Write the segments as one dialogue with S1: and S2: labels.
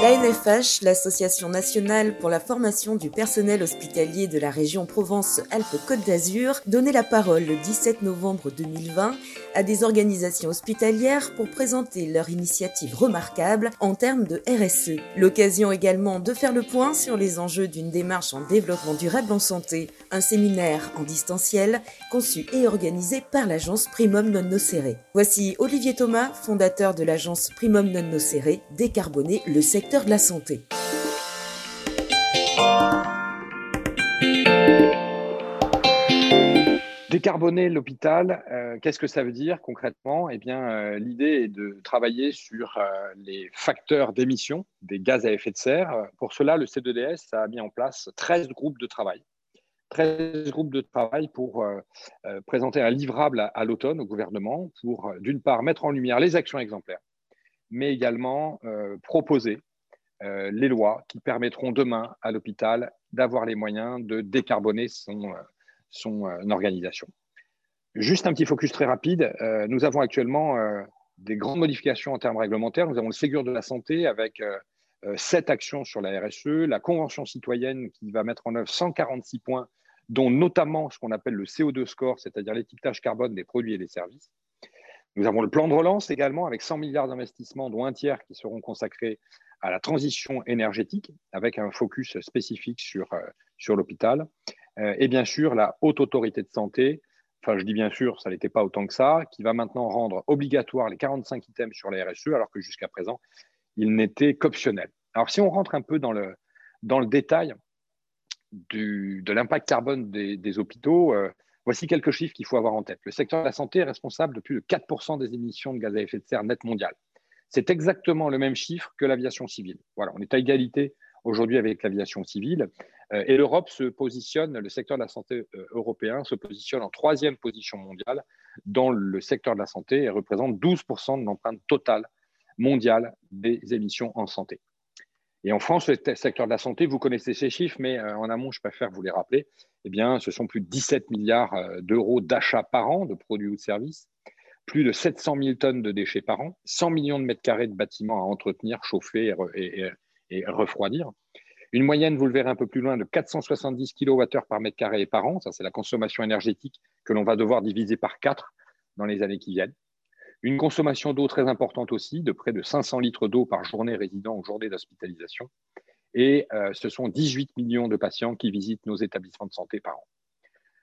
S1: La NFH, l'Association nationale pour la formation du personnel hospitalier de la région Provence-Alpes-Côte d'Azur, donnait la parole le 17 novembre 2020 à des organisations hospitalières pour présenter leur initiative remarquable en termes de RSE. L'occasion également de faire le point sur les enjeux d'une démarche en développement durable en santé. Un séminaire en distanciel conçu et organisé par l'agence Primum Non Nocere. Voici Olivier Thomas, fondateur de l'agence Primum Non Nocere, décarboner le secteur de la santé.
S2: Décarboner l'hôpital, euh, qu'est-ce que ça veut dire concrètement? Eh bien, euh, l'idée est de travailler sur euh, les facteurs d'émission des gaz à effet de serre. Pour cela, le C2DS a mis en place 13 groupes de travail. 13 groupes de travail pour présenter un livrable à l'automne au gouvernement pour, d'une part, mettre en lumière les actions exemplaires, mais également proposer euh, les lois qui permettront demain à l'hôpital d'avoir les moyens de décarboner son, euh, son euh, organisation. Juste un petit focus très rapide. nous avons actuellement des grandes modifications en termes réglementaires. Nous avons le Ségur de la santé avec sept actions sur la RSE, la Convention citoyenne qui va mettre en œuvre 146 points, dont notamment ce qu'on appelle le CO2 score, c'est-à-dire l'étiquetage carbone des produits et des services. Nous avons le plan de relance également avec 100 milliards d'investissements, dont un tiers qui seront consacrés à la transition énergétique, avec un focus spécifique sur, euh, sur l'hôpital. Euh, et bien sûr, la haute autorité de santé, enfin je dis bien sûr, ça n'était pas autant que ça, qui va maintenant rendre obligatoire les 45 items sur la RSE, alors que jusqu'à présent, il n'était qu'optionnel. Alors si on rentre un peu dans le, dans le détail du, de l'impact carbone des, des hôpitaux, euh, voici quelques chiffres qu'il faut avoir en tête. Le secteur de la santé est responsable de plus de 4% des émissions de gaz à effet de serre net mondiales. C'est exactement le même chiffre que l'aviation civile. Voilà, on est à égalité aujourd'hui avec l'aviation civile. Euh, et l'Europe se positionne, le secteur de la santé euh, européen se positionne en troisième position mondiale dans le secteur de la santé et représente 12% de l'empreinte totale mondiale des émissions en santé. Et en France, le secteur de la santé, vous connaissez ces chiffres, mais euh, en amont, je préfère vous les rappeler. Eh bien, ce sont plus de 17 milliards d'euros d'achats par an de produits ou de services, plus de 700 000 tonnes de déchets par an, 100 millions de mètres carrés de bâtiments à entretenir, chauffer et, refroidir. Une moyenne, vous le verrez un peu plus loin, de 470 kWh par mètre carré par an. Ça, c'est la consommation énergétique que l'on va devoir diviser par 4 dans les années qui viennent. Une consommation d'eau très importante aussi, de près de 500 litres d'eau par journée résident ou journée d'hospitalisation. Et euh, ce sont 18 millions de patients qui visitent nos établissements de santé par an.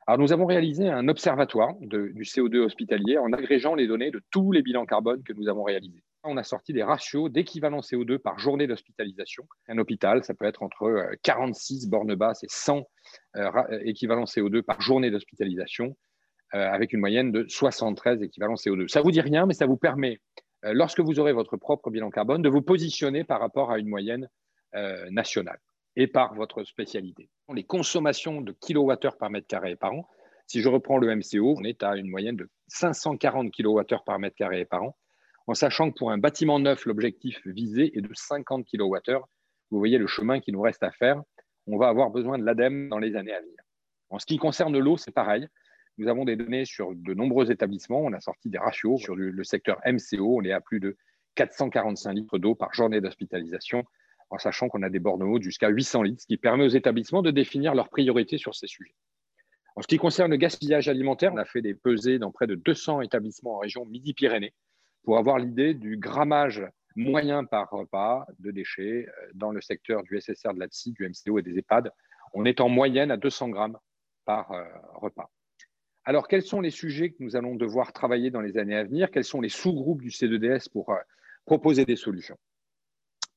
S2: Alors, nous avons réalisé un observatoire du CO2 hospitalier en agrégeant les données de tous les bilans carbone que nous avons réalisés. On a sorti des ratios d'équivalent CO2 par journée d'hospitalisation. Un hôpital, ça peut être entre 46 euh, bornes basses et 100 euh, équivalents CO2 par journée d'hospitalisation, euh, avec une moyenne de 73 équivalents CO2. Ça vous dit rien, mais ça vous permet, lorsque vous aurez votre propre bilan carbone, de vous positionner par rapport à une moyenne nationale et par votre spécialité. Les consommations de kilowattheures par mètre carré par an, si je reprends le MCO, on est à une moyenne de 540 kWh par mètre carré par an, en sachant que pour un bâtiment neuf, l'objectif visé est de 50 kWh. Vous voyez le chemin qui nous reste à faire. On va avoir besoin de l'ADEME dans les années à venir. En ce qui concerne l'eau, c'est pareil. Nous avons des données sur de nombreux établissements. On a sorti des ratios sur le secteur MCO. On est à plus de 445 litres d'eau par journée d'hospitalisation en sachant qu'on a des bornes hautes jusqu'à 800 litres, ce qui permet aux établissements de définir leurs priorités sur ces sujets. En ce qui concerne le gaspillage alimentaire, on a fait des pesées dans près de 200 établissements en région Midi-Pyrénées pour avoir l'idée du grammage moyen par repas de déchets euh, dans le secteur du SSR, de l'APSI, du MCO et des EHPAD. On est en moyenne à 200 grammes par euh, repas. Alors, quels sont les sujets que nous allons devoir travailler dans les années à venir? Quels sont les sous-groupes du C2DS pour euh, proposer des solutions?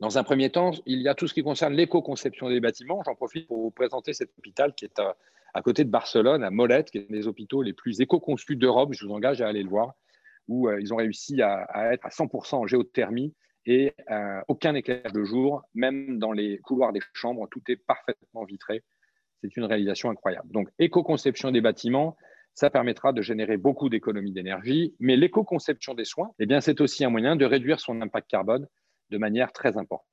S2: Dans un premier temps, il y a tout ce qui concerne l'éco-conception des bâtiments. J'en profite pour vous présenter cet hôpital qui est à, côté de Barcelone, à Molette, qui est un des hôpitaux les plus éco-conçus d'Europe. Je vous engage à aller le voir, où euh, ils ont réussi à, être à 100% en géothermie et euh, aucun éclairage de jour, même dans les couloirs des chambres, tout est parfaitement vitré. C'est une réalisation incroyable. Donc, éco-conception des bâtiments, ça permettra de générer beaucoup d'économies d'énergie, mais l'éco-conception des soins, eh bien, c'est aussi un moyen de réduire son impact carbone de manière très importante.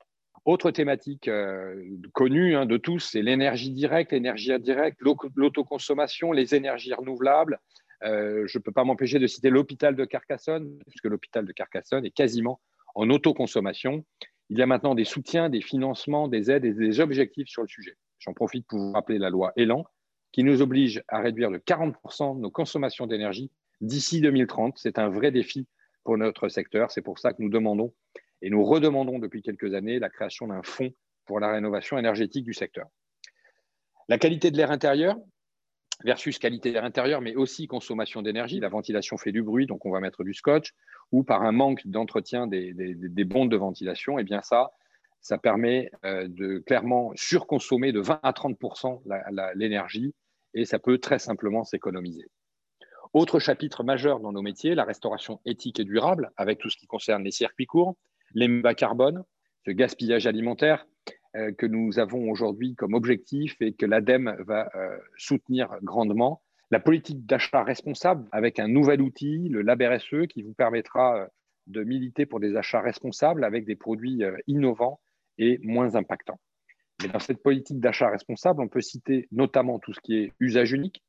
S2: Autre thématique euh, connue hein, de tous, c'est l'énergie directe, l'énergie indirecte, l'autoconsommation, les énergies renouvelables. Euh, je ne peux pas m'empêcher de citer l'hôpital de Carcassonne, puisque l'hôpital de Carcassonne est quasiment en autoconsommation. Il y a maintenant des soutiens, des financements, des aides et des objectifs sur le sujet. J'en profite pour vous rappeler la loi Elan, qui nous oblige à réduire de 40% nos consommations d'énergie d'ici 2030. C'est un vrai défi pour notre secteur. C'est pour ça que nous demandons et nous redemandons depuis quelques années la création d'un fonds pour la rénovation énergétique du secteur. La qualité de l'air intérieur versus qualité de l'air intérieur, mais aussi consommation d'énergie. La ventilation fait du bruit, donc on va mettre du scotch, ou par un manque d'entretien des, des, bondes de ventilation, et eh bien ça, ça permet euh, de clairement surconsommer de 20 à 30% l'énergie, et ça peut très simplement s'économiser. Autre chapitre majeur dans nos métiers, la restauration éthique et durable, avec tout ce qui concerne les circuits courts, les bas carbone, ce gaspillage alimentaire euh, que nous avons aujourd'hui comme objectif et que l'ADEME va euh, soutenir grandement. La politique d'achat responsable avec un nouvel outil, le Lab RSE, qui vous permettra euh, de militer pour des achats responsables avec des produits innovants et moins impactants. Mais dans cette politique d'achat responsable, on peut citer notamment tout ce qui est usage unique,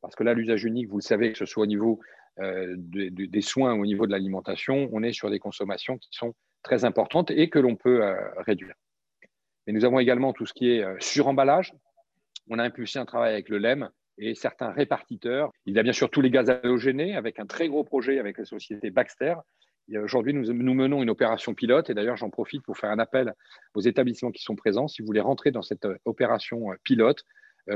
S2: parce que là, l'usage unique, vous le savez, que ce soit au niveau des soins ou au niveau de l'alimentation, on est sur des consommations qui sont très importantes et que l'on peut euh, réduire. Mais nous avons également tout ce qui est euh, suremballage. On a impulsé un travail avec le LEM et certains répartiteurs. Il y a bien sûr tous les gaz halogénés avec un très gros projet avec la société Baxter. Aujourd'hui, nous, nous, menons une opération pilote et d'ailleurs, j'en profite pour faire un appel aux établissements qui sont présents. Si vous voulez rentrer dans cette euh, opération pilote,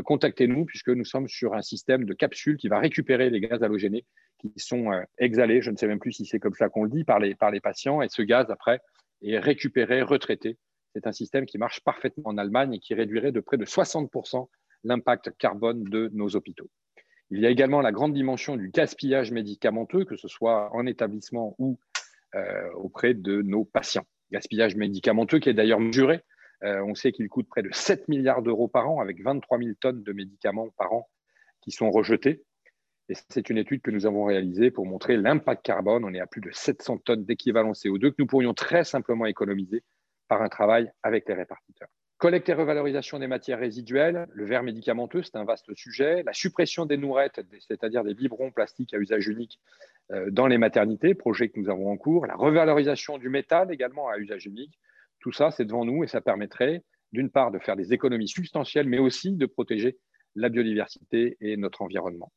S2: contactez-nous puisque nous sommes sur un système de capsules qui va récupérer les gaz halogénés qui sont euh, exhalés, je ne sais même plus si c'est comme ça qu'on le dit, par les, par les patients, et ce gaz, après, est récupéré, retraité. C'est un système qui marche parfaitement en Allemagne et qui réduirait de près de 60% l'impact carbone de nos hôpitaux. Il y a également la grande dimension du gaspillage médicamenteux, que ce soit en établissement ou euh, auprès de nos patients. Gaspillage médicamenteux qui est d'ailleurs mesuré. Euh, on sait qu'il coûte près de 7 milliards d'euros par an, avec 23 000 tonnes de médicaments par an qui sont rejetés. Et c'est une étude que nous avons réalisée pour montrer l'impact carbone. On est à plus de 700 tonnes d'équivalent CO2 que nous pourrions très simplement économiser par un travail avec les répartiteurs. Collecte et revalorisation des matières résiduelles, le verre médicamenteux, c'est un vaste sujet. La suppression des nourrettes, c'est-à-dire des biberons plastiques à usage unique euh, dans les maternités, projet que nous avons en cours. La revalorisation du métal également à usage unique. Tout ça, c'est devant nous et ça permettrait d'une part de faire des économies substantielles, mais aussi de protéger la biodiversité et notre environnement.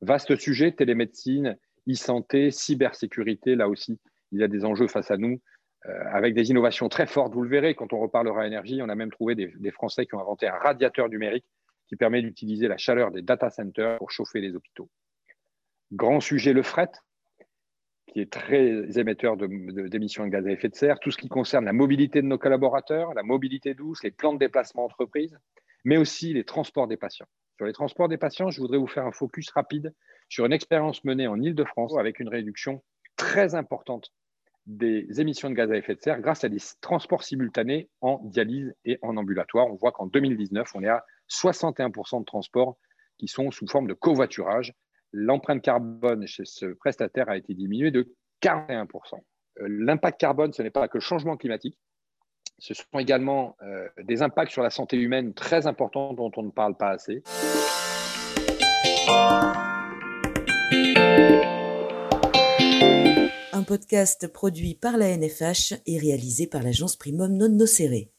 S2: Vaste sujet, télémédecine, e-santé, cybersécurité, là aussi, il y a des enjeux face à nous, euh, avec des innovations très fortes. Vous le verrez quand on reparlera énergie, on a même trouvé des, des Français qui ont inventé un radiateur numérique qui permet d'utiliser la chaleur des data centers pour chauffer les hôpitaux. Grand sujet, le fret, qui est très émetteur d'émissions de, gaz à effet de serre, tout ce qui concerne la mobilité de nos collaborateurs, la mobilité douce, les plans de déplacement entreprise, mais aussi les transports des patients. Sur les transports des patients, je voudrais vous faire un focus rapide sur une expérience menée en Ile-de-France avec une réduction très importante des émissions de gaz à effet de serre grâce à des transports simultanés en dialyse et en ambulatoire. On voit qu'en 2019, on est à 61% de transports qui sont sous forme de covoiturage. L'empreinte carbone chez ce prestataire a été diminuée de 41%. Euh, l'impact carbone, ce n'est pas que le changement climatique, ce sont également euh, des impacts sur la santé humaine très importants dont on ne parle pas assez.
S1: Un podcast produit par la NFH et réalisé par l'agence Primum Non Nocere.